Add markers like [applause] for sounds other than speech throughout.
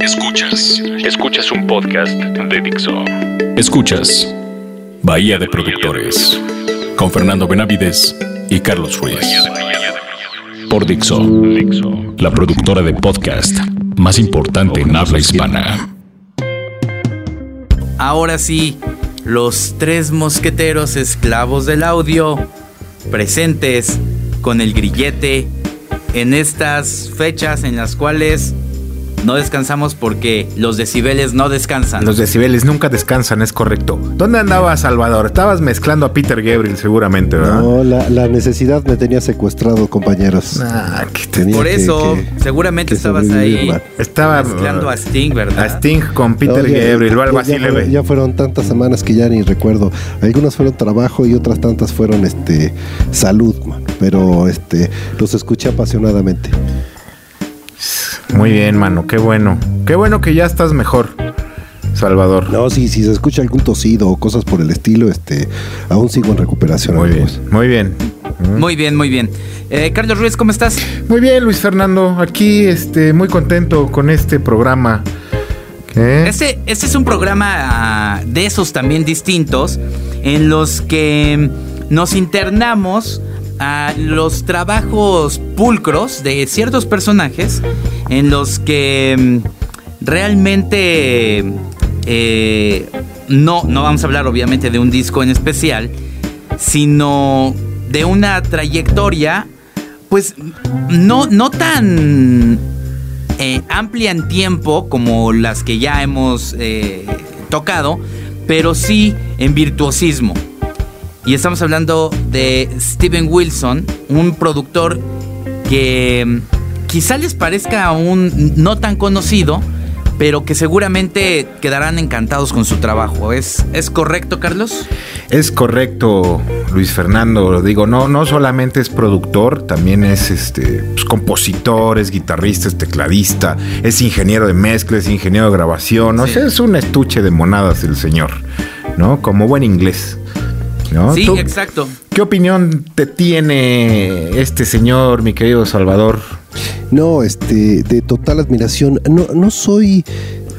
Escuchas, escuchas un podcast de Dixo. Escuchas Bahía de Productores con Fernando Benavides y Carlos Ruiz. Por Dixo, la productora de podcast más importante en habla hispana. Ahora sí, los tres mosqueteros esclavos del audio presentes con el grillete en estas fechas en las cuales no descansamos porque los decibeles no descansan. Los decibeles nunca descansan, es correcto. ¿Dónde andabas, Salvador? Estabas mezclando a Peter Gabriel seguramente, ¿verdad? No, la, la necesidad me tenía secuestrado, compañeros. Ah, que te- Tenía Por eso, que- seguramente que estabas ahí man. Estaba mezclando a Sting, ¿verdad? a Sting con Peter Oye, Gabriel o algo ya- así ya le fueron- ve. Ya fueron tantas semanas que ya ni recuerdo. Algunas fueron trabajo y otras tantas fueron este salud, man. Pero este los escuché apasionadamente. Muy bien, mano, qué bueno. Qué bueno que ya estás mejor, Salvador. No, si, si se escucha algún tosido o cosas por el estilo, este aún sigo en recuperación. Muy bien, muy bien. Muy bien, muy bien. Eh, Carlos Ruiz, ¿cómo estás? Muy bien, Luis Fernando. Aquí, este, muy contento con este programa. ¿Qué? Este, este es un programa ah, de esos también distintos en los que nos internamos a los trabajos pulcros de ciertos personajes en los que mm, realmente eh, no, no vamos a hablar obviamente de un disco en especial, sino de una trayectoria pues no, no tan eh, amplia en tiempo como las que ya hemos eh, tocado, pero sí en virtuosismo. Y estamos hablando de Steven Wilson, un productor que mm, quizá les parezca un no tan conocido, pero que seguramente quedarán encantados con su trabajo. ¿Es, ¿es correcto, Carlos? Es correcto, Luis Fernando. Digo, no, no solamente es productor, también es este pues, compositor, es guitarrista, es tecladista, es ingeniero de mezcla, es ingeniero de grabación. O sea, es un estuche de monadas el señor, ¿no? Como buen inglés. ¿No? Sí, ¿Tú exacto. ¿Qué opinión te tiene este señor, mi querido Salvador? No, este, de total admiración. No, no soy.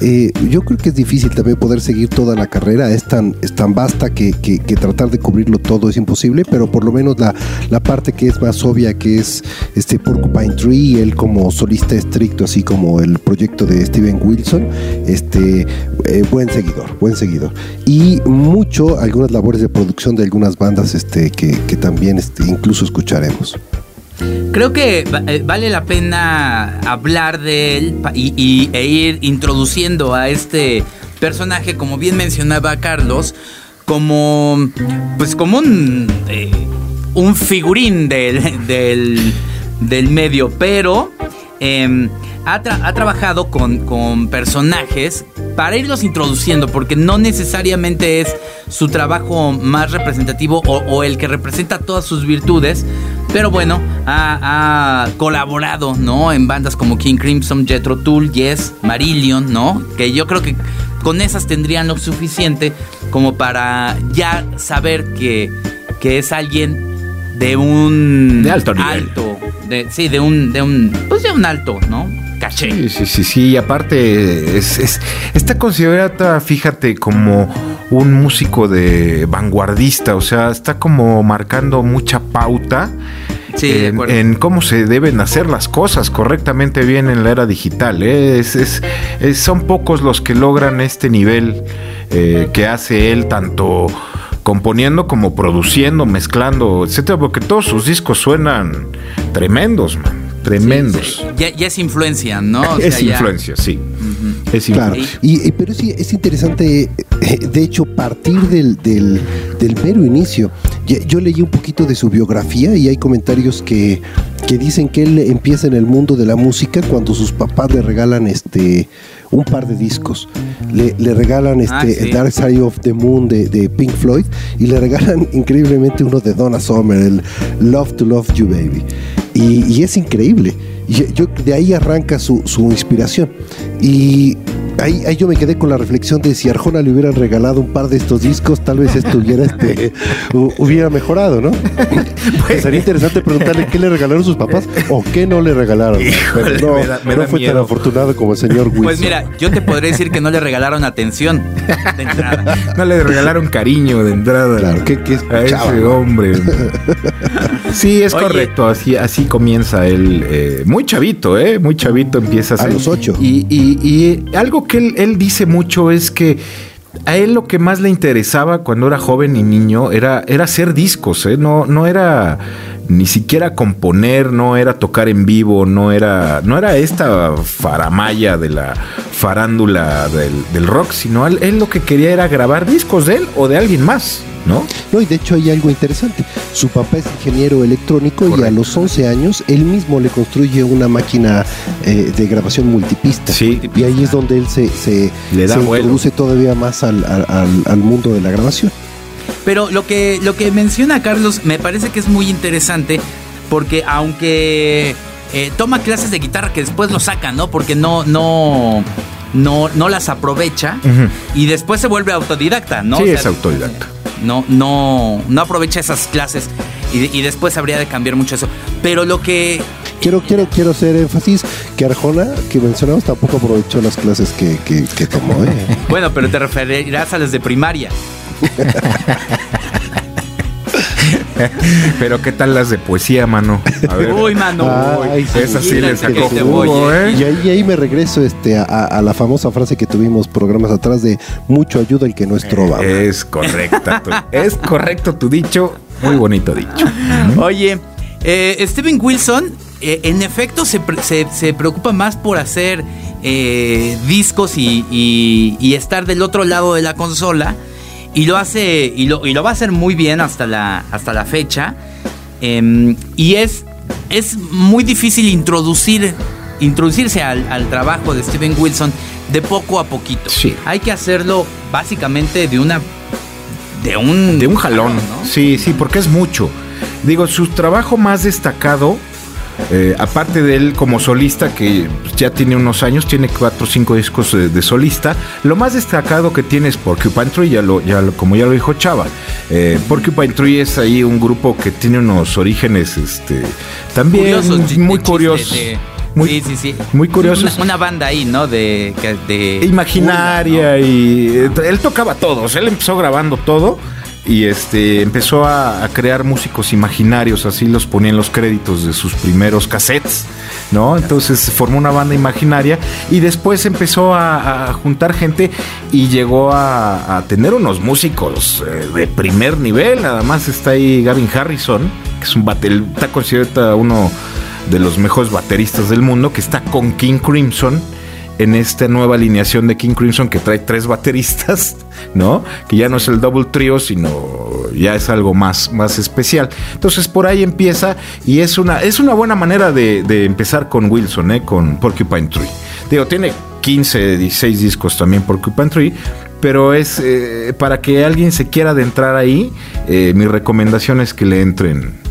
Eh, yo creo que es difícil también poder seguir toda la carrera. Es tan, es tan vasta que, que- tratar de cubrirlo todo es imposible, pero por lo menos la, la parte que es más obvia, que es este Porcupine Tree, él como solista estricto, así como el proyecto de Steven Wilson, este, eh, buen seguidor, buen seguidor. Y mucho algunas labores de producción de algunas bandas este, que, que también este, incluso escucharemos. Creo que eh, vale la pena hablar de él y, e ir introduciendo a este personaje, como bien mencionaba Carlos, como pues como un, eh, un figurín del, del, del medio, pero em, ha, ha trabajado con, con personajes para irlos introduciendo, porque no necesariamente es su trabajo más representativo o el que representa todas sus virtudes, pero bueno, ha, ha colaborado, ¿no? En bandas como King Crimson, Jethro Tull, Yes, Marillion, ¿no? Que yo creo que con esas tendrían lo suficiente como para ya saber que, que es alguien de un De alto nivel. alto, de- sí, de un, de un, pues de un alto, ¿no? Caché. Sí, sí, sí, sí. Y aparte, es, es- está considerada, fíjate, como un músico de vanguardista. O sea, está como marcando mucha pauta Sí, en, cómo se deben hacer las cosas correctamente bien en la era digital. ¿eh? Es, es- es- son pocos los que logran este nivel eh, que hace él, tanto componiendo como produciendo, mezclando, etcétera, porque todos sus discos suenan tremendos, man, tremendos. Sí, sí. Ya, ya es influencia, ¿no? O es sea, ya- influencia, sí. Es Claro, influencia. y, y- pero sí es interesante, eh, de hecho, partir del, del, del mero inicio. Yo leí un poquito de su biografía y hay comentarios que, que dicen que él empieza en el mundo de la música cuando sus papás le regalan este un par de discos. Le, le regalan este Ah, sí. Dark Side of the Moon de, de Pink Floyd y le regalan [laughs] increíblemente uno de Donna Summer, el Love to Love You Baby. Y, es increíble. Yo- de ahí arranca su, su inspiración. Y ahí, ahí yo me quedé con la reflexión de si Arjona le hubiera regalado un par de estos discos, tal vez estuviera este, hubiera mejorado, ¿no? [laughs] Pues, sería interesante preguntarle qué le regalaron sus papás o qué no le regalaron. no, no fue tan afortunado como el señor Wilson. Pues mira, yo te podría decir que no le regalaron atención de entrada. no le regalaron cariño de entrada. Claro, ¿qué, a ese hombre. [laughs] sí, es correcto. Así, así comienza él. Eh, muy chavito, ¿eh? Muy chavito empieza a, a los ocho. Y, y, algo que él, él dice mucho es que a él lo que más le interesaba cuando era joven y niño era, era hacer discos, ¿eh? no, no era ni siquiera componer, no era tocar en vivo, no era, no era esta faramaya de la farándula del, rock, sino él, lo que quería era grabar discos de él o de alguien más. ¿No? No, y de hecho hay algo interesante. Su papá es ingeniero electrónico y a los 11 años él mismo le construye una máquina eh, de grabación multipista. Sí. Y ahí es donde él se, se, le da introduce todavía más al, al mundo de la grabación. Pero lo que, lo que menciona Carlos me parece que es muy interesante porque aunque eh, toma clases de guitarra que después lo sacan, ¿no? Porque no, no, no, no las aprovecha y después se vuelve autodidacta, ¿no? Sí, es autodidacta. No, no, no aprovecha esas clases y, después habría de cambiar mucho eso. Pero lo que quiero, quiero, quiero hacer énfasis que Arjona, que mencionamos, tampoco aprovechó las clases que, que tomó. ¿eh? [laughs] bueno, pero te referirás a las de primaria. [laughs] [laughs] Pero qué tal las de poesía, mano. Uy, mano. esa sí le sacó jugo, ¿eh? Y ahí, ahí, me regreso este, a, la famosa frase que tuvimos programas atrás de mucho ayuda el que no es trova. Es correcta. es correcto tu dicho. Muy bonito dicho. Oye, eh, Steven Wilson, eh, en efecto, se, se, preocupa más por hacer eh, discos y, y estar del otro lado de la consola y lo hace, y lo, y lo va a hacer muy bien hasta la, hasta la fecha. Em, y es, es muy difícil introducir, introducirse al, trabajo de Steven Wilson de poco a poquito. Sí. Hay que hacerlo básicamente de una. De un, de un jalón. Sí, sí, porque es mucho. Digo, su trabajo más destacado eh, aparte de él como solista, que ya tiene unos años, tiene cuatro o cinco discos de, solista, lo más destacado que tiene es Porcupine Tree, ya lo, ya como ya lo dijo Chava. Eh, Porcupine Tree es ahí un grupo que tiene unos orígenes este, también muy curiosos. Muy, sí, sí, sí. Muy curiosos. Una, banda ahí, ¿no? De, imaginaria y eh, él tocaba todos. Él empezó grabando todo y este empezó a, crear músicos imaginarios, así los ponía en los créditos de sus primeros cassettes, ¿no? Entonces formó una banda imaginaria y después empezó a, juntar gente y llegó a, tener unos músicos eh, de primer nivel, nada más está ahí Gavin Harrison, que es un baterista, está considerado uno de los mejores bateristas del mundo, que está con King Crimson en esta nueva alineación de King Crimson que trae tres bateristas, [laughs] ¿no? Que ya no es el double trio, sino ya es algo más, más especial. Entonces por ahí empieza y es una, es una buena manera de, empezar con Wilson, ¿eh? Con Porcupine Tree. Digo, tiene 15, 16 discos también Porcupine Tree, pero es eh, para que alguien se quiera adentrar ahí, eh, mi recomendación es que le entren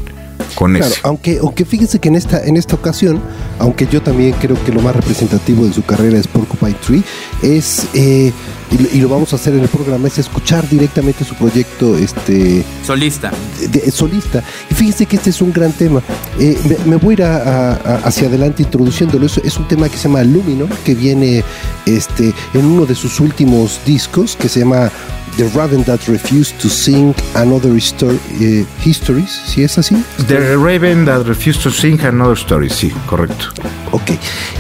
con eso. Aunque, aunque fíjense que en esta, en esta ocasión, aunque yo también creo que lo más representativo de su carrera es Porcupine Tree, es, eh, y, lo vamos a hacer en el programa, es escuchar directamente su proyecto este solista. solista. Y fíjense que este es un gran tema. Eh, me, voy a ir hacia adelante introduciéndolo. Es, es un tema que se llama Lumino, que viene este, en uno de sus últimos discos, que se llama The Raven That Refused to Sing Another Story, eh, Histories, ¿sí es así? The Raven That Refused to Sing Another Story, sí, correcto. Ok.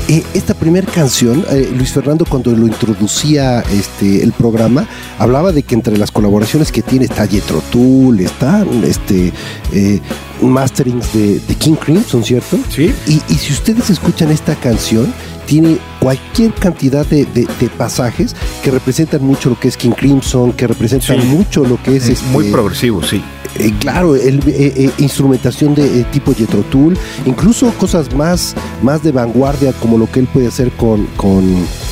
Eh, esta primera canción, eh, Luis Fernando cuando lo introducía este, el programa, hablaba de que entre las colaboraciones que tiene está Jethro Tull, están este, masterings de, King Crimson, ¿cierto? Sí. Y, y si ustedes escuchan esta canción, tiene cualquier cantidad de, pasajes que representan mucho lo que es King Crimson, que representan mucho lo que es... es muy este, progresivo, sí. Eh, claro, el, eh, eh, instrumentación de tipo Jethro Tull, incluso cosas más, más de vanguardia como lo que él puede hacer con, con,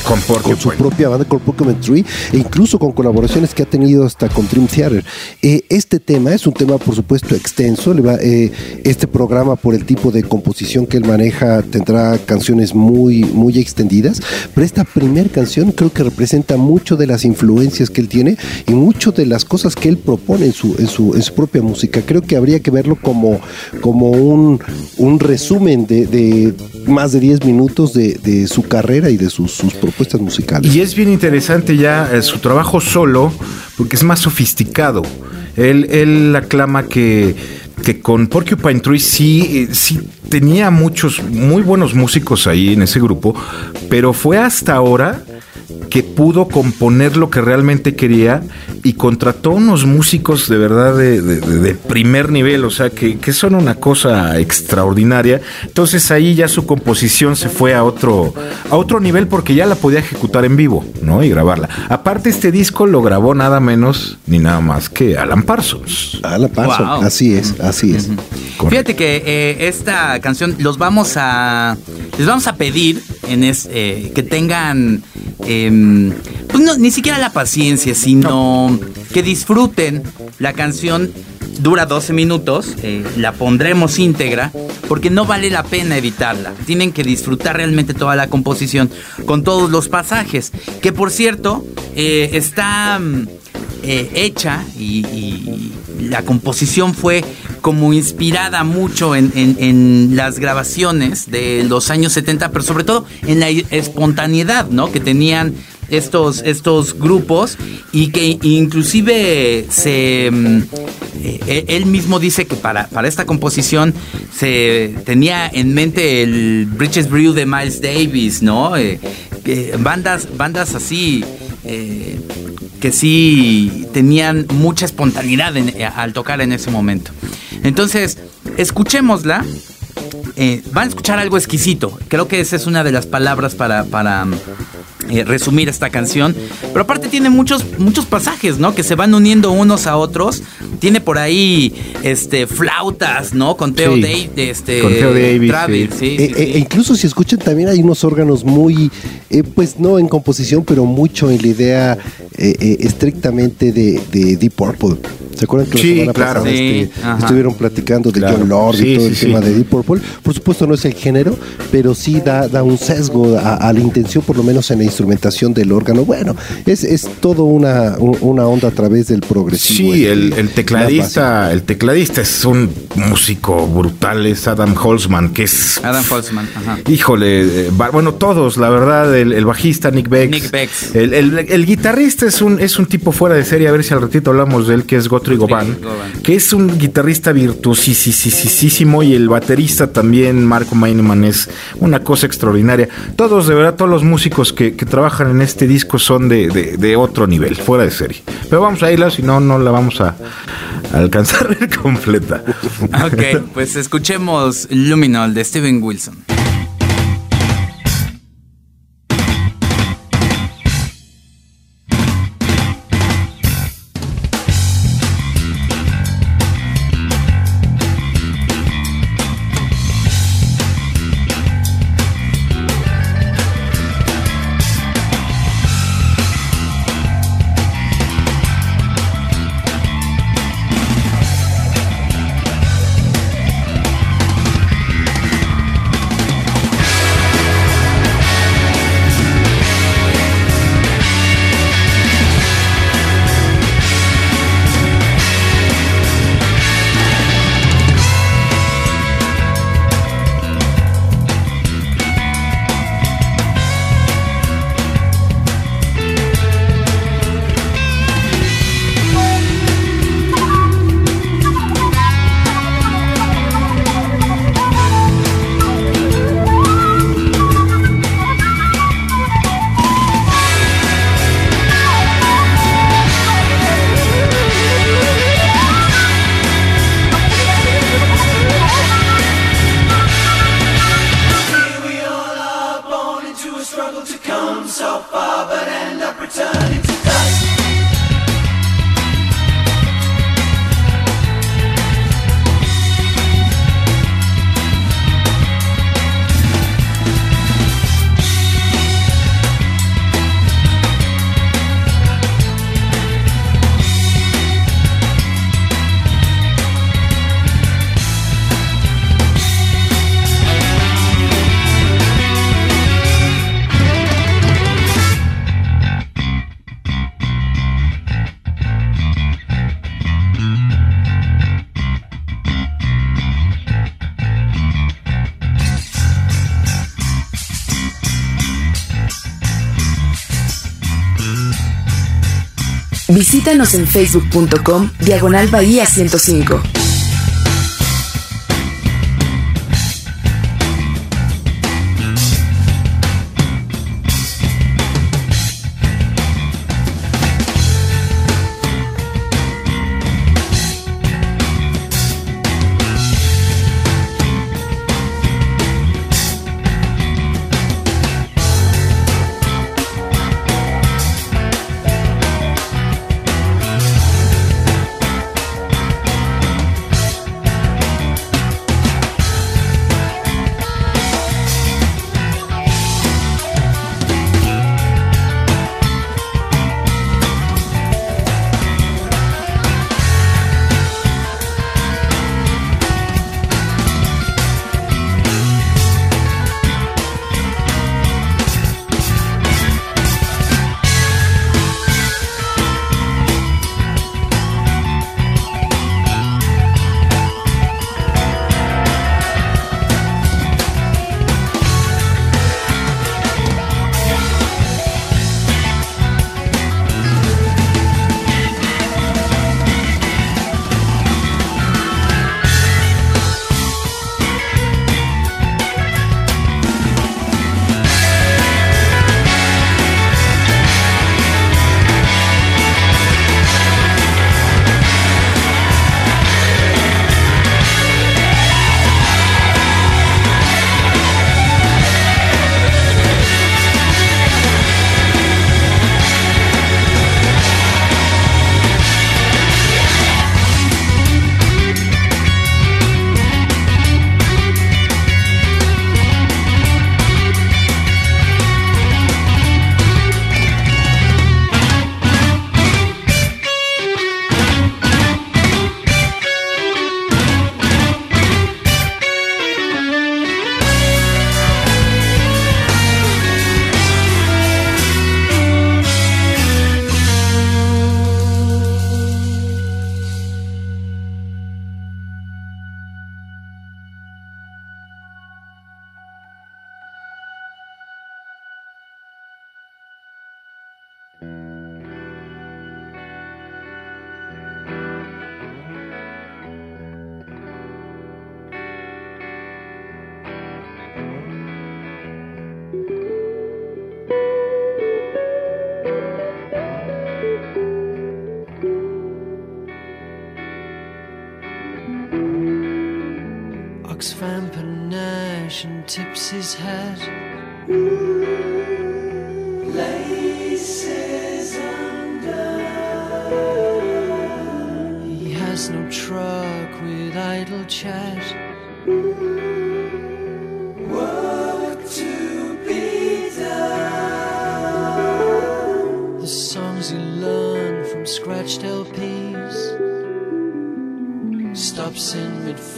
con, su propia banda, con Pokémon Tree, e incluso con colaboraciones que ha tenido hasta con Dream Theater. Eh, este tema es un tema, por supuesto, extenso. Le va, eh, este programa, por el tipo de composición que él maneja, tendrá canciones muy, muy extendidas, pero esta primera canción creo que representa mucho de las influencias que él tiene y mucho de las cosas que él propone en su, en su, en su propia música. Creo que habría que verlo como, como un, un resumen de, de más de 10 minutos de, de su carrera y de sus, sus, propuestas Y es bien interesante ya eh, su trabajo solo, porque es más sofisticado. Él, él aclama que, que con Porcupine Tree sí, eh, sí tenía muchos muy buenos músicos ahí en ese grupo, pero fue hasta ahora que pudo componer lo que realmente quería y contrató unos músicos de verdad de, primer nivel, o sea, que, son una cosa extraordinaria. Entonces ahí ya su composición se fue a otro, a otro nivel porque ya la podía ejecutar en vivo, ¿no? Y grabarla. Aparte, este disco lo grabó nada menos ni nada más que Alan Parsons. Alan Parsons, así es, así es. Fíjate que eh, esta canción los vamos a les vamos a pedir en eh, que tengan em, pues no, ni siquiera la paciencia, sino que disfruten la canción. Dura 12 minutos, eh, la pondremos íntegra, porque no vale la pena editarla. Tienen que disfrutar realmente toda la composición con todos los pasajes. Que por cierto, eh, está mm, hecha y, la composición fue como inspirada mucho en, las grabaciones de los años 70, pero sobre todo en la espontaneidad, ¿no? Que tenían estos, estos grupos y que inclusive se mm, eh, él mismo dice que para, para esta composición se tenía en mente el Bridges Brew de Miles Davis, ¿no? Eh, bandas, bandas así eh, que sí tenían mucha espontaneidad al tocar en ese momento. Entonces, escuchémosla. Eh, van a escuchar algo exquisito. Creo que esa es una de las palabras para, para eh, resumir esta canción. Pero aparte tiene muchos, muchos pasajes, ¿no? Que se van uniendo unos a otros. Tiene por ahí este, flautas, ¿no? Con Theo, Davis, este, Con Theo Davis. Sí. E, e, incluso si escuchan también hay unos órganos muy, eh, pues no en composición, pero mucho en la idea estrictamente de, de Deep Purple. ¿Se acuerdan que sí, claro. Este, estuvieron platicando de John Lord y todo el tema de Deep Purple? Por supuesto no es el género, pero sí da, da un sesgo a, la intención, por lo menos en la instrumentación del órgano. Bueno, es, es todo una, una onda a través del progresivo. Sí, el, el tecladista, el tecladista es un músico brutal, es Adam Holzman, que es... Adam Holzman, ajá. Híjole, eh, bueno, todos, la verdad, el, bajista Nick Bex. Nick Bex. El, el, guitarrista es un, es un tipo fuera de serie, a ver si al ratito hablamos de él, que es Guthrie Govan, que es un guitarrista virtuosísimo y el baterista también, Marco Meineman, es una cosa extraordinaria. Todos, de verdad, todos los músicos que, trabajan en este disco son de, otro nivel, fuera de serie. Pero vamos a irla, si no, no la vamos a, a alcanzar [laughs] completa. Ok, pues escuchemos Luminol de Steven Wilson. Visítanos en facebook.com Diagonal Bahía 105.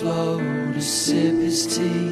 flow to sip his tea.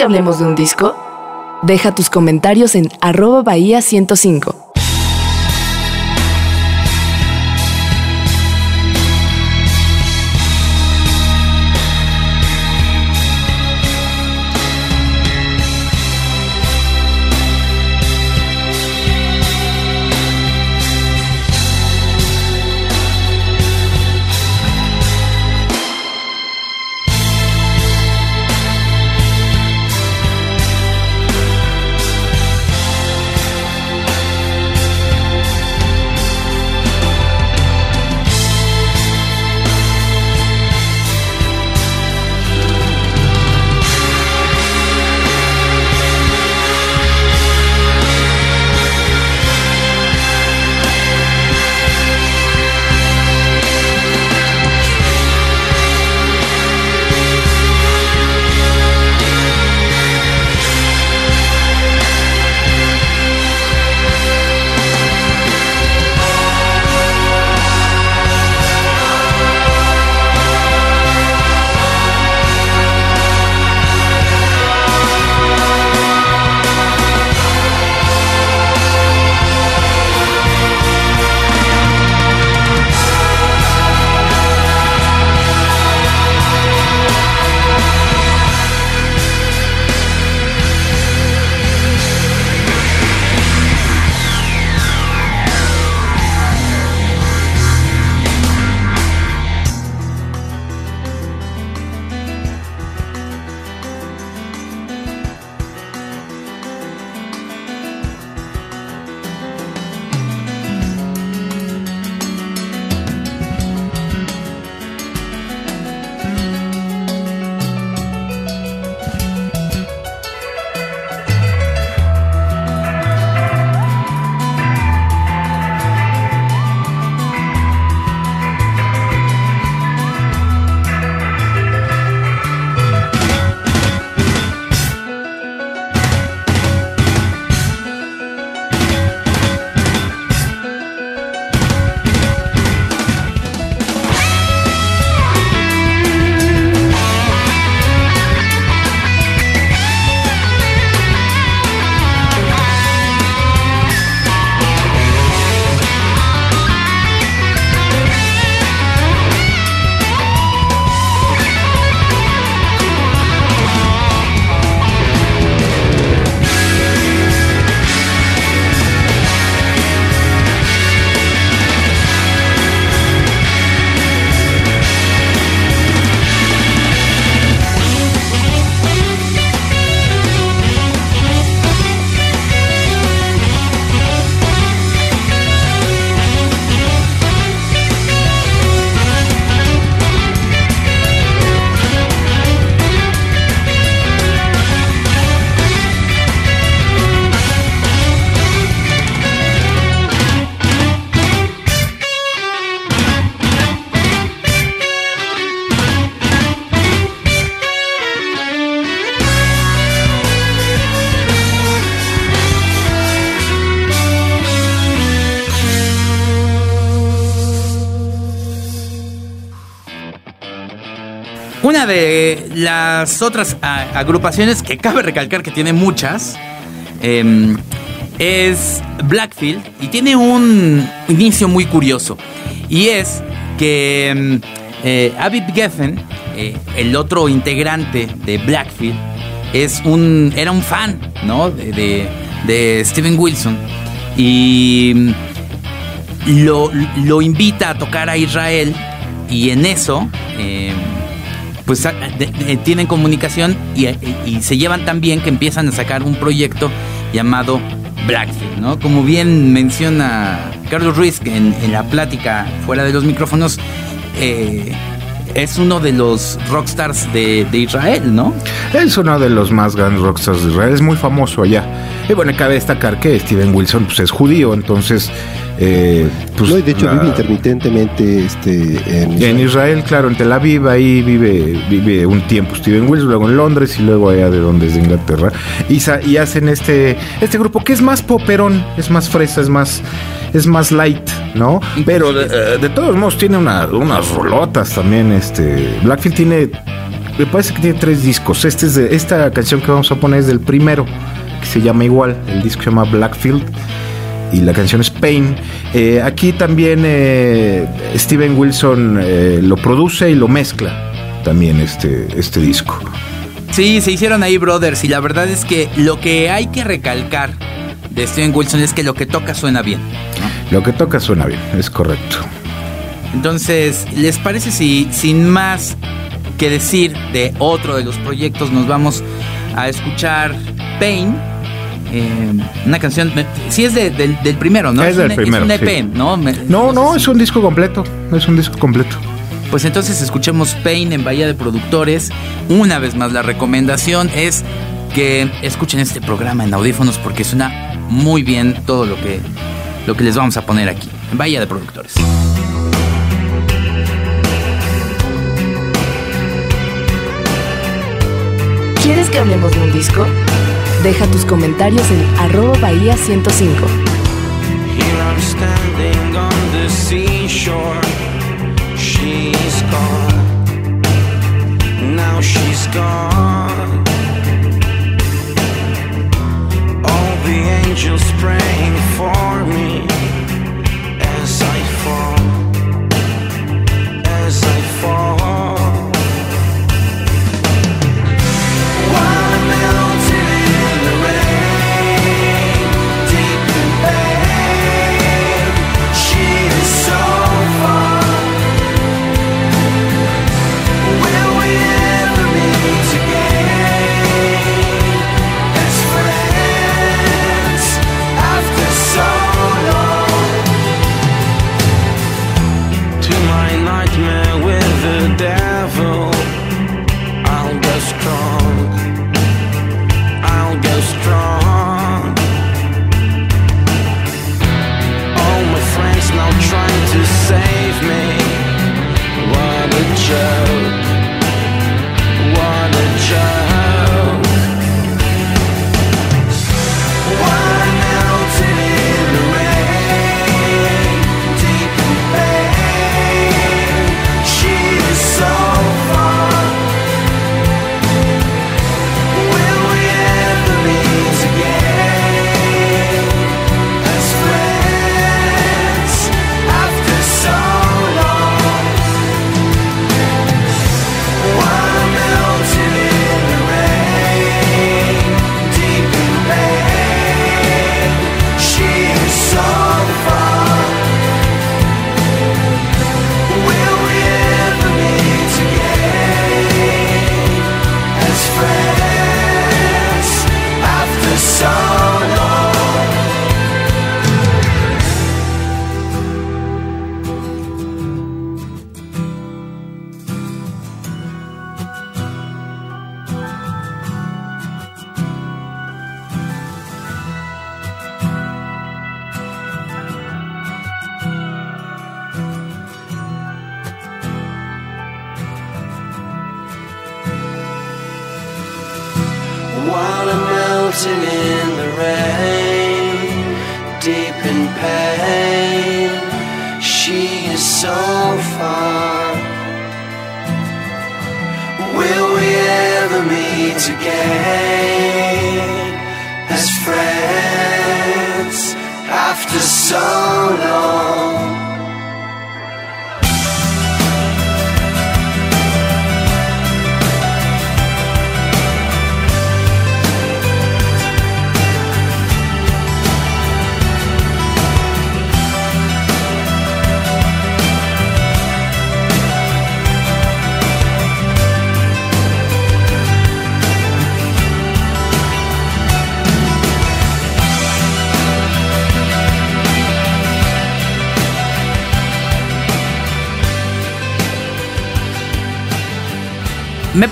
Hablemos de un disco? Deja tus comentarios en arroba bahía 105. Una de las otras agrupaciones que cabe recalcar que tiene muchas em, es Blackfield y tiene un inicio muy curioso. Y es que em, eh, Geffen, eh, el otro integrante de Blackfield, es un, era un fan ¿no? de, de, Steven Wilson y lo, lo, invita a tocar a Israel y en eso em, pues tienen comunicación y, se llevan tan bien que empiezan a sacar un proyecto llamado Blackfield, ¿no? Como bien menciona Carlos Ruiz en, en la plática fuera de los micrófonos, eh, es uno de los rockstars de, de, Israel, ¿no? Es uno de los más grandes rockstars de Israel, es muy famoso allá. Y bueno, cabe destacar que Steven Wilson pues, es judío, entonces eh, pues, no, de hecho vive intermitentemente este, en, Israel. en Israel. claro, en Tel Aviv, ahí vive, vive un tiempo Steven Wilson, luego en Londres y luego allá de donde es de Inglaterra. Y, y hacen este, este grupo que es más poperón, es más fresa, es más, es más light, ¿no? Pero de, todos modos tiene unas rolotas también. Este, Blackfield tiene me parece que tiene tres discos. Este es de, esta canción que vamos a poner es del primero, que se llama igual. El disco se llama Blackfield y la canción es Pain. Eh, aquí también eh, Steven Wilson eh, lo produce y lo mezcla también este, este disco. Sí, se hicieron ahí brothers y la verdad es que lo que hay que recalcar de Steven Wilson es que lo que toca suena bien. Lo que toca suena bien, es correcto. Entonces, ¿les parece si sin más que decir de otro de los proyectos nos vamos a escuchar Pain? Eh, una canción, sí es del, primero, ¿no? Es, del primero. Es un EP, ¿no? no, no, es un disco completo, es un disco completo. Pues entonces escuchemos Pain en Bahía de Productores. Una vez más la recomendación es que escuchen este programa en audífonos porque suena muy bien todo lo que, lo que les vamos a poner aquí en Bahía de Productores. ¿Quieres que hablemos de un disco? Deja tus comentarios en arroba bahía 105. she's gone. Now she's gone. All the angels praying for me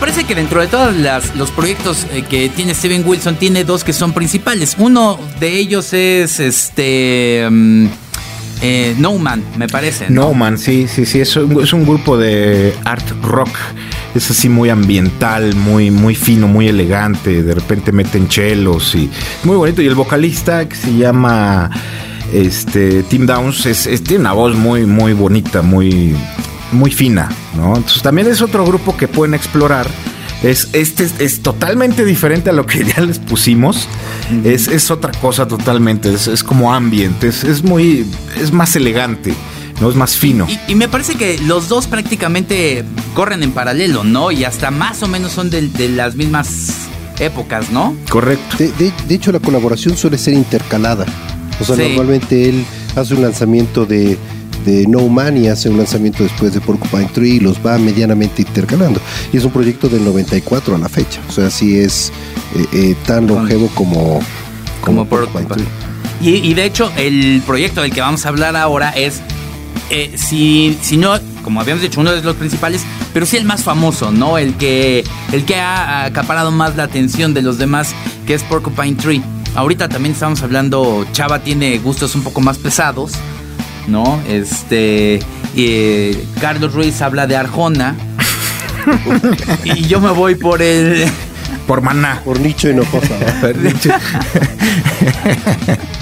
parece que dentro de todos los proyectos eh, que tiene Steven Wilson, tiene dos que son principales. Uno de ellos es este. Mm, eh, no Man, me parece. ¿no? Man, sí, sí, sí. Es un, es un, grupo de art rock. Es así muy ambiental, muy, muy fino, muy elegante. De repente meten chelos y muy bonito. Y el vocalista que se llama este Tim Downs es, tiene una voz muy, muy bonita, muy muy fina, ¿no? Entonces también es otro grupo que pueden explorar Es, este es, es totalmente diferente a lo que [laughs] ya les pusimos. es, es otra cosa totalmente. Es, es como ambiente. Es, es muy. Es más elegante. No es más fino. Y, y me parece que los dos prácticamente corren en paralelo, ¿no? Y hasta más o menos son de, de las mismas épocas, ¿no? Correcto. De, de- de hecho, la colaboración suele ser intercalada. O sea, Sí. normalmente él hace un lanzamiento de, de No Man y hace un lanzamiento después de Porcupine Tree y los va medianamente intercalando. Y es un proyecto del 94 a la fecha. O sea, sí es eh, eh, tan longevo como, Como Porcupine Porcupine. Tree. Y, y de hecho, el proyecto del que vamos a hablar ahora es, eh, si, si no, como habíamos dicho, uno de los principales, pero sí el más famoso, ¿no? El que, el que ha acaparado más la atención de los demás, que es Porcupine Tree. Ahorita también estamos hablando, Chava tiene gustos un poco más pesados, ¿no? Este, eh, Carlos Ruiz habla de Arjona. [laughs] y yo me voy por el... Por maná. Por Nicho Hinojosa. ¿va? [laughs]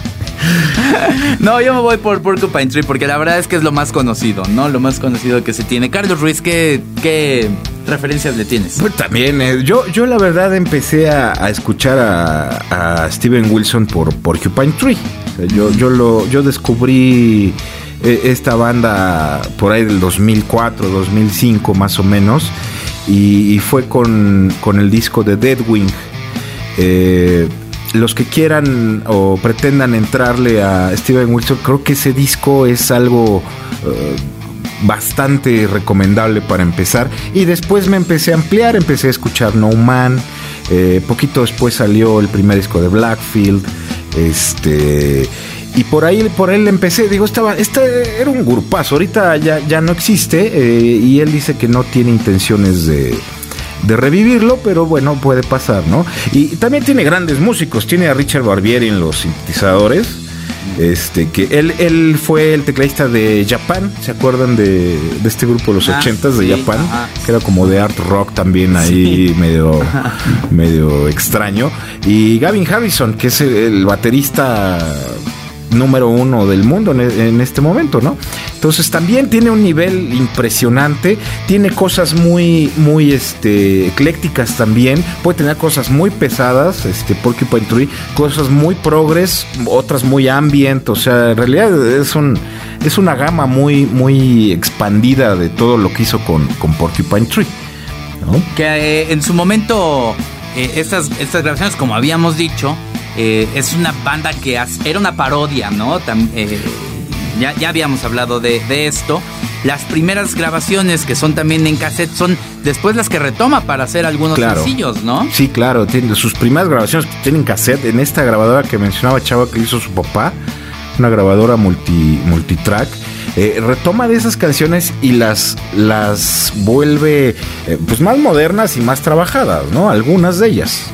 No, yo me voy por Porcupine Tree porque la verdad es que es lo más conocido, ¿no? Lo más conocido que se tiene. Carlos Ruiz, ¿qué, qué referencias le tienes? Pues también, eh, yo, yo la verdad empecé a, a escuchar a, a Steven Wilson por Porcupine Tree. Yo, yo, lo, yo descubrí eh, esta banda por ahí del 2004, 2005 más o menos, y, fue con, con el disco de Deadwing. Eh, los que quieran o pretendan entrarle a Steven Wilson, creo que ese disco es algo eh, bastante recomendable para empezar. Y después me empecé a ampliar, empecé a escuchar No Man. poquito después salió el primer disco de Blackfield. Este. Y por ahí, por él empecé, digo, estaba, este era un grupazo, ahorita ya, ya no existe, eh, y él dice que no tiene intenciones de, de revivirlo, pero bueno, puede pasar, ¿no? Y también tiene grandes músicos, tiene a Richard Barbieri en los sintetizadores, este, que él, él fue el tecladista de Japan, ¿se acuerdan de, de este grupo de los Ah, ochentas de sí, Japan? ajá. Que era como de art rock también ahí [laughs] medio, medio extraño. Y Gavin Harrison, que es el, el baterista número uno del mundo en, este momento, ¿no? Entonces también tiene un nivel impresionante, tiene cosas muy, muy este, eclécticas también, puede tener cosas muy pesadas, este, Porcupine Tree, cosas muy progres, otras muy ambient, o sea, en realidad es un, es una gama muy, muy expandida de todo lo que hizo con, con Porcupine Tree. Que eh, en su momento, eh, estas, estas grabaciones, como habíamos dicho, eh, es una banda que era una parodia, ¿no? Tam- eh, ya, ya habíamos hablado de, de esto. Las primeras grabaciones que son también en cassette son después las que retoma para hacer algunos Claro. sencillos, ¿no? Sí, claro, tiene sus primeras grabaciones tienen cassette en esta grabadora que mencionaba Chava que hizo su papá, una grabadora multi, multitrack. eh, retoma de esas canciones y las, las vuelve eh, pues más modernas y más trabajadas, ¿no? Algunas de ellas.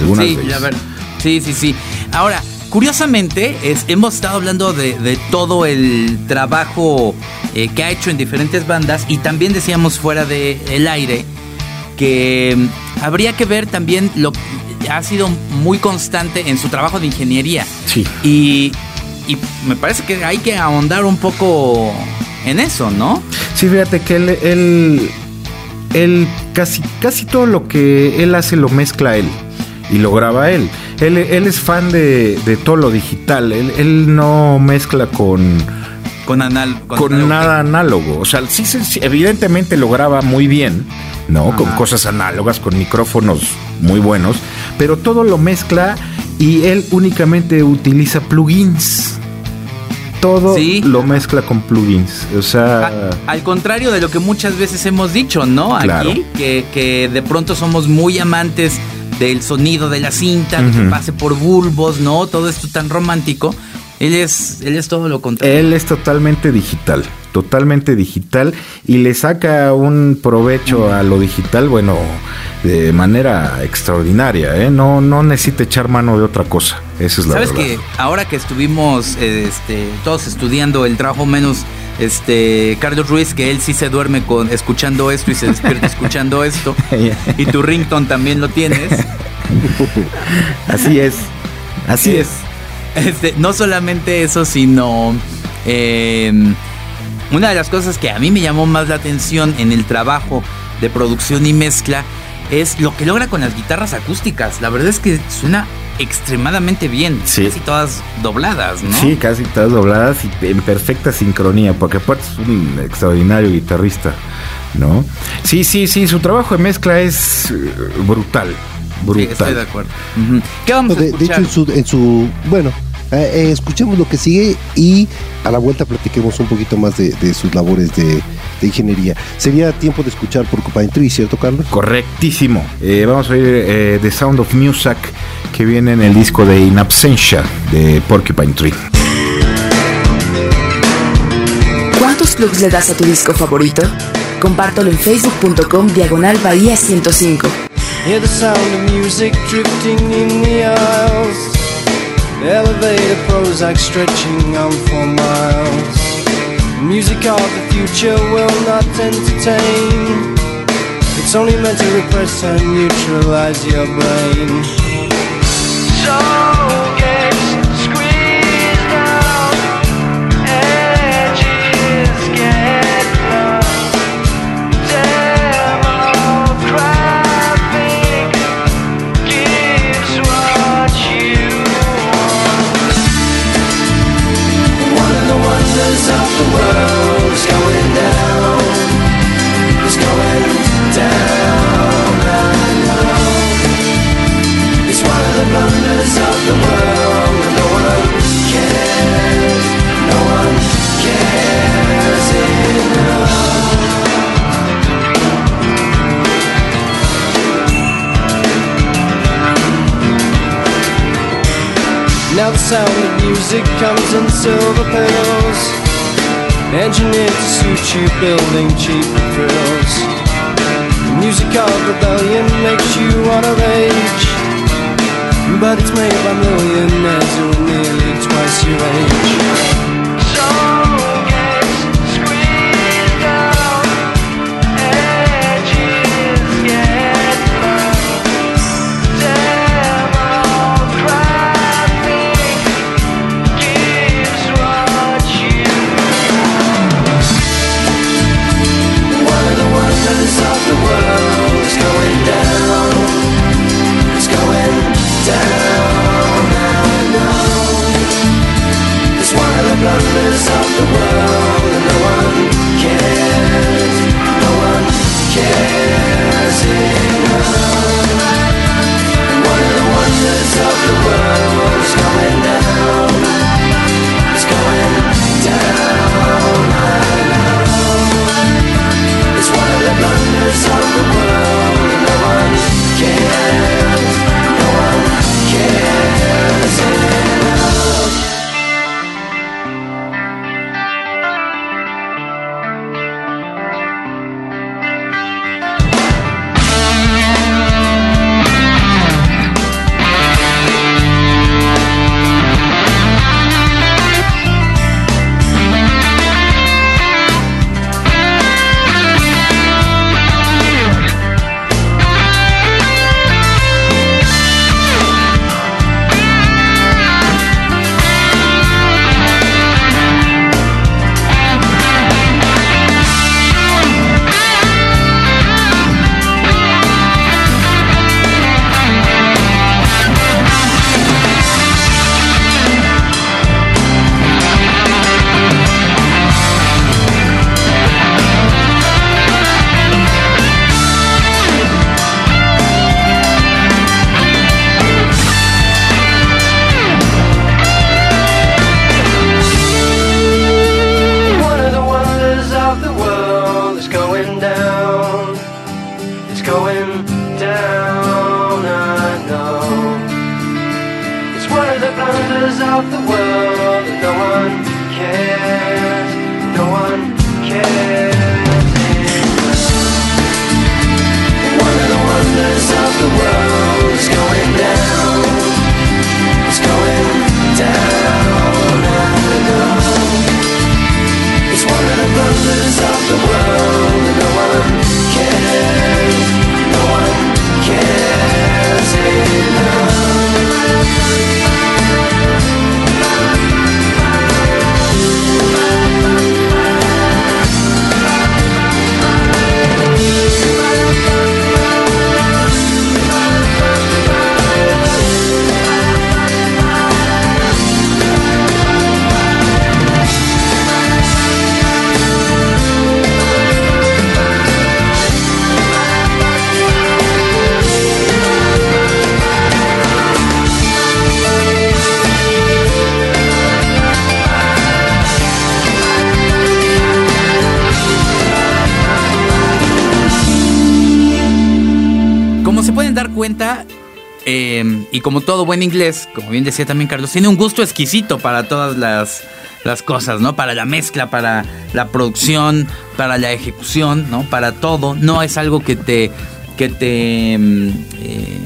Algunas Sí, de la ellas. verdad. Sí, sí, sí. Ahora, curiosamente, es, hemos estado hablando de, de todo el trabajo eh, que ha hecho en diferentes bandas y también decíamos fuera del el aire que mm, habría que ver también lo que ha sido muy constante en su trabajo de ingeniería. Sí. Y, y me parece que hay que ahondar un poco en eso, ¿no? Sí, fíjate que él, él, él casi, casi todo lo que él hace lo mezcla él y lo graba él. Él, él es fan de, de todo lo digital. Él, él no mezcla con, Con, anal, con análogo. nada análogo. O sea, sí, sí, sí, evidentemente lo graba muy bien, ¿no? Con cosas análogas, con micrófonos muy buenos, pero todo lo mezcla y él únicamente utiliza plugins. Todo Sí. lo mezcla con plugins. O sea, A- al contrario de lo que muchas veces hemos dicho, ¿no? Claro. Aquí, que, que de pronto somos muy amantes del sonido de la cinta, de que pase por bulbos, ¿no? Todo esto tan romántico. Él es, él es todo lo contrario. Él es totalmente digital, totalmente digital y le saca un provecho a lo digital, bueno, de manera extraordinaria, ¿eh? No, no necesita echar mano de otra cosa, esa es la Sabes verdad. que ahora que estuvimos este, todos estudiando el trabajo menos este Carlos Ruiz, que él sí se duerme con escuchando esto y se despierta escuchando esto, [laughs] y tu rington también lo tienes. [laughs] Así es, así es. Este, no solamente eso, sino eh, una de las cosas que a mí me llamó más la atención en el trabajo de producción y mezcla es lo que logra con las guitarras acústicas. La verdad es que suena extremadamente bien. Sí. Casi todas dobladas, ¿no? Sí, casi todas dobladas y en perfecta sincronía, porque aparte es un extraordinario guitarrista, ¿no? Sí, sí, sí, su trabajo de mezcla es eh, brutal. Sí, Brutal. estoy de acuerdo. ¿Qué vamos a De, de hecho, escuchar? en su, en su bueno, eh, eh, escuchemos lo que sigue y a la vuelta platiquemos un poquito más de, de sus labores de, de ingeniería. Sería tiempo de escuchar Porcupine Tree, ¿cierto, Carlos? Correctísimo. Eh, vamos a oír eh, The Sound of Music que viene en el disco de In Absentia de Porcupine Tree. ¿Cuántos clubs le das a tu disco favorito? Compártelo en facebook.com diagonal bahía 105. Hear the sound of music drifting in the aisles. Elevator Prozac stretching on for miles. Music of the future will not entertain. It's only meant to repress and neutralize your brain. show. Sound of music comes in silver pills Engineered to suit you building cheap thrills. Music of rebellion makes you wanna rage. But it's made by millionaires who are nearly twice your age como todo buen inglés, como bien decía también Carlos, tiene un gusto exquisito para todas las, las cosas, ¿no? Para la mezcla, para la producción, para la ejecución, ¿no? Para todo. No es algo que te, que te, mm, eh,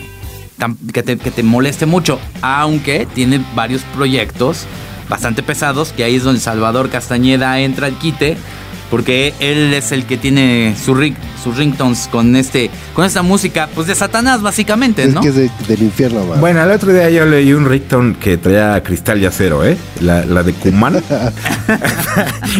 que te, que te moleste mucho, aunque tiene varios proyectos bastante pesados, que ahí es donde Salvador Castañeda entra al quite, porque él es el que tiene su ring, sus ringtones con este, con esta música, pues de Satanás básicamente, Es ¿no? que es de- del infierno, man. Bueno, el otro día yo leí un ringtone que traía cristal y acero, ¿eh? La, la de Kuman. [laughs] [laughs]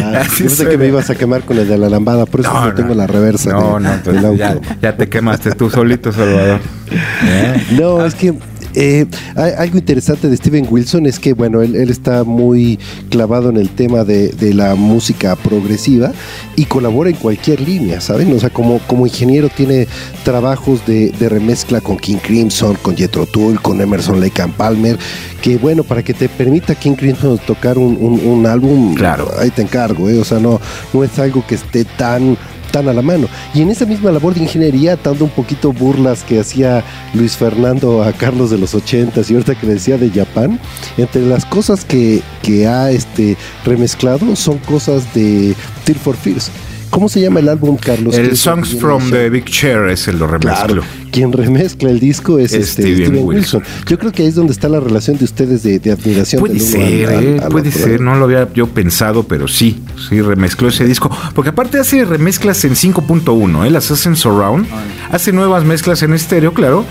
Ah, yo pensé suena. que me ibas a quemar con el de la lambada, por eso no, tengo la reversa No, de- no, del pues auto. ya, ya te quemaste tú solito, Salvador. [laughs] ¿Eh? No, es que eh, algo interesante de Steven Wilson es que, bueno, él, él está muy clavado en el tema de, de la música progresiva y colabora en cualquier línea, ¿saben? O sea, como, como ingeniero tiene trabajos de, de remezcla con King Crimson, con Jethro Tull, con Emerson Lake and Palmer, que bueno, para que te permita King Crimson tocar un, un- un álbum, Claro. ahí te encargo, ¿eh? O sea, no, no es algo que esté tan tan a la mano. Y en esa misma labor de ingeniería, dando un poquito burlas que hacía Luis Fernando a Carlos de los 80 y ahorita que le decía de Japón, entre las cosas que, que ha este, remezclado son cosas de Tear for Fears. ¿Cómo se llama el álbum, Carlos? ¿Qué El Songs from the Big Chair es el lo remezclo. Claro, quien remezcla el disco es, Es este, Steven Steven, Wilson. Wilson. Yo creo que ahí es donde está la relación de ustedes de, de admiración. Puede ser, al- al- eh, al puede otro, ser, no lo había yo pensado, pero sí, sí remezcló ese disco. Porque aparte hace remezclas en 5.1, ¿eh? las hace en surround, hace nuevas mezclas en estéreo, claro,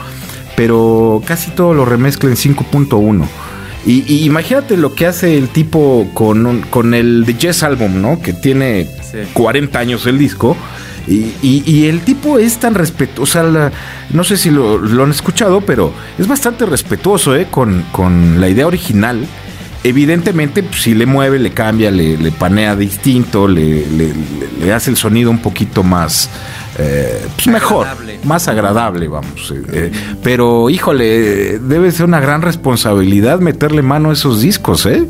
pero casi todo lo remezcla en 5.1. Y, y imagínate lo que hace el tipo con, un- con el The Jazz Album, ¿no? Que tiene Sí. 40 años el disco. Y, y- y el tipo es tan respetuoso, o sea, la- no sé si lo, lo han escuchado, pero es bastante respetuoso ¿eh? con, con la idea original. Evidentemente, pues, si le mueve, le cambia, le, le panea distinto, le, le- le- le hace el sonido un poquito más, eh, pues, mejor, Agradable. más agradable, vamos. eh, eh, pero, híjole, debe ser una gran responsabilidad meterle mano a esos discos, ¿eh?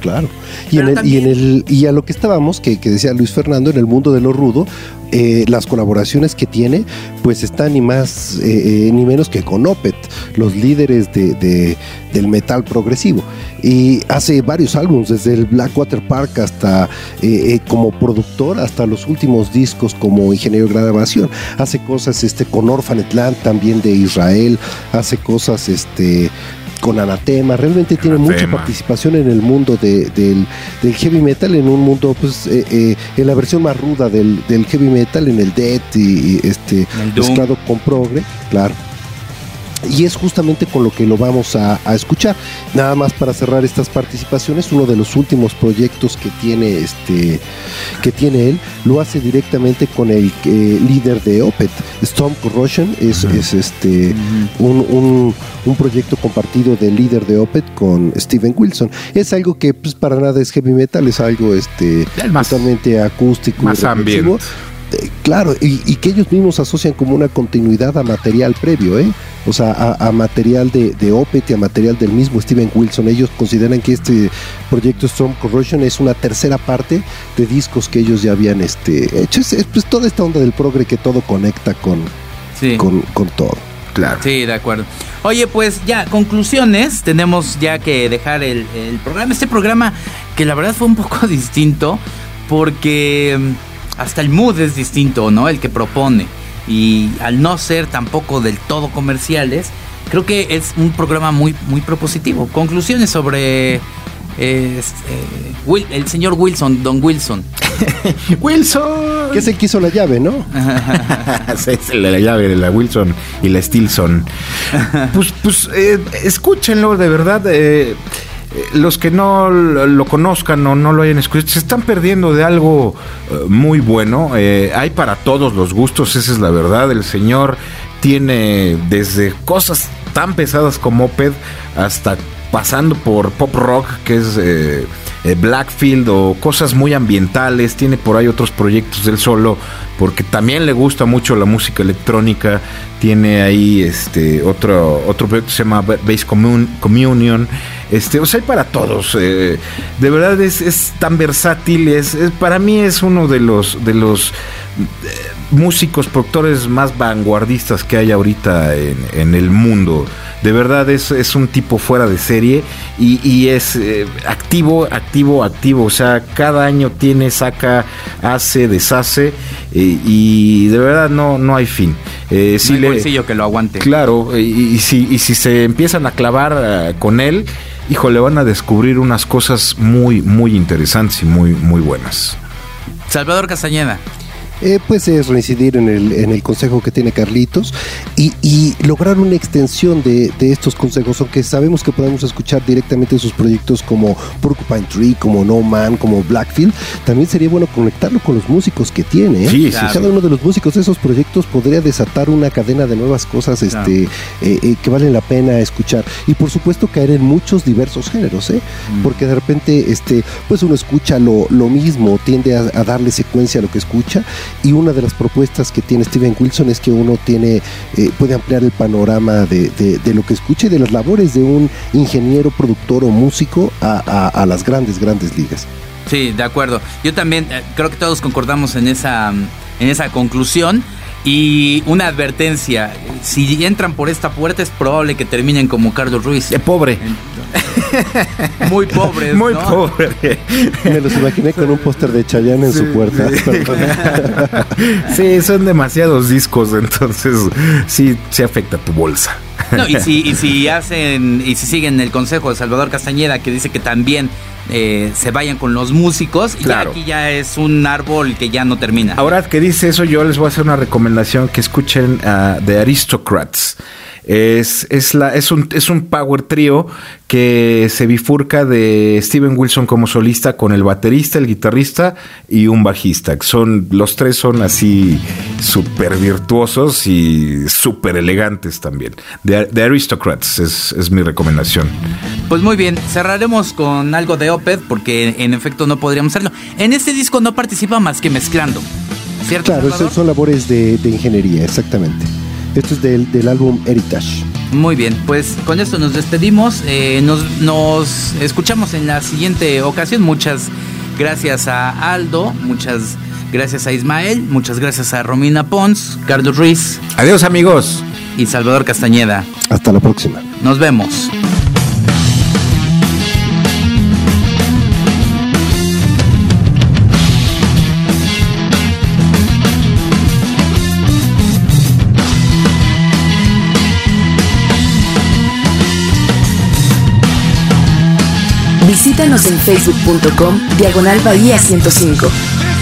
Claro. Y, en el, y, en el, y a lo que estábamos, que, que decía Luis Fernando, en el mundo de lo rudo, eh, las colaboraciones que tiene, pues están ni más eh, eh, ni menos que con Opet, los líderes de, de- del metal progresivo. Y hace varios álbumes, desde el Blackwater Park hasta como productor, hasta los últimos discos como ingeniero de grabación. Hace cosas este, con Orphanet Land también de Israel, hace cosas este, con Anatema, realmente tiene mucha participación en el mundo de- del, del heavy metal, en un mundo, pues, eh, eh, en la versión más ruda del, del heavy metal, en el death y, y, este, mezclado con progre, claro. Y es justamente con lo que lo vamos a, a escuchar. Nada más para cerrar estas participaciones, uno de los últimos proyectos que tiene este que tiene él, lo hace directamente con el eh, líder de Opet, Storm Corrosion, es, es este un, un- un proyecto compartido del líder de Opet con Steven Wilson. Es algo que pues para nada es heavy metal, es algo este más- totalmente acústico, y más reflexivo. Eh, claro, y, y que ellos mismos asocian como una continuidad a material previo, ¿eh? O sea, a, a material de, de Opet y a material del mismo Steven Wilson. Ellos consideran que este proyecto Storm Corrosion es una tercera parte de discos que ellos ya habían este, hecho. Es, es, pues toda esta onda del progre que todo conecta con, Sí. con, con todo. Claro. Sí, de acuerdo. Oye, pues ya, conclusiones. Tenemos ya que dejar el, el programa. Este programa que la verdad fue un poco [laughs] distinto porque hasta el mood es distinto, ¿no? El que propone. Y al no ser tampoco del todo comerciales, creo que es un programa muy, muy propositivo. Conclusiones sobre es- eh, Wil- el señor Wilson, Don Wilson. [laughs] Wilson. Que que hizo la llave, ¿no? [laughs] Es la llave de la Wilson y la Stilson. [laughs] Pues, pues eh, escúchenlo, de verdad. eh, los que no lo conozcan o no lo hayan escuchado, se están perdiendo de algo eh, muy bueno. Eh, hay para todos los gustos, esa es la verdad. El señor tiene desde cosas tan pesadas como Oped hasta pasando por pop rock, que es eh, eh, Blackfield o cosas muy ambientales. Tiene por ahí otros proyectos del solo, porque también le gusta mucho la música electrónica. tiene ahí este otro otro proyecto que se llama Base Commun- Communion. Este, o sea, hay para todos. eh, de verdad es, es tan versátil. Es, es- para mí es uno de los de los eh, músicos, productores más vanguardistas que hay ahorita en, en el mundo. De verdad es, es un tipo fuera de serie y, es eh, activo, activo, activo. O sea, cada año tiene, saca, hace, deshace y de verdad no, no hay fin. Eh, si no hay le- bolsillo que lo aguante. Claro, y, y si, y si se empiezan a clavar eh, con él, híjole, van a descubrir unas cosas muy, muy interesantes y muy, muy buenas. Salvador Castañeda. Eh, pues es reincidir en el, en el consejo que tiene Carlitos y, y lograr una extensión de, de estos consejos, aunque sabemos que podemos escuchar directamente sus proyectos como Porcupine Tree, como No Man, como Blackfield, también sería bueno conectarlo con los músicos que tiene. ¿eh? Sí, Claro. Cada uno de los músicos de esos proyectos podría desatar una cadena de nuevas cosas Claro. este, eh, eh, que valen la pena escuchar. Y por supuesto caer en muchos diversos géneros, ¿eh? Mm. porque de repente este, pues uno escucha lo, lo mismo, tiende a, a darle secuencia a lo que escucha. Y una de las propuestas que tiene Steven Wilson es que uno tiene, eh, puede ampliar el panorama de, de- lo que escucha y de las labores de un ingeniero, productor o músico a, a- las grandes, grandes ligas. Sí, de acuerdo. Yo también eh, creo que todos concordamos en esa, en esa conclusión. Y una advertencia, si entran por esta puerta es probable que terminen como Carlos Ruiz. Eh, pobre, [laughs] Muy pobres, [laughs] muy ¿no? pobre. Me los imaginé con un póster de Chayanne en su puerta. [laughs] sí, son demasiados discos, entonces sí, se afecta tu bolsa. No, y si, y si hacen, y si siguen el consejo de Salvador Castañeda, que dice que también eh, se vayan con los músicos, y Claro. ya aquí ya es un árbol que ya no termina. Ahora que dice eso, yo les voy a hacer una recomendación que escuchen a The Aristocrats. Es, es, la, es, un, es un power trío que se bifurca de Steven Wilson como solista con el baterista, el guitarrista y un bajista. Son, los tres son así súper virtuosos y súper elegantes también. The, The Aristocrats es, es mi recomendación. Pues muy bien, cerraremos con algo de Opeth, porque en efecto no podríamos hacerlo. En este disco no participa más que mezclando, ¿cierto? Claro, son labores de, de ingeniería, exactamente. Esto es del, del álbum Heritage. Muy bien, pues con esto nos despedimos. eh, nos, nos escuchamos en la siguiente ocasión. Muchas gracias a Aldo, muchas gracias a Ismael, muchas gracias a Romina Pons, Carlos Ruiz Adiós amigos. y Salvador Castañeda. Hasta la próxima. Nos vemos. Visítanos en facebook.com diagonal bahía 105.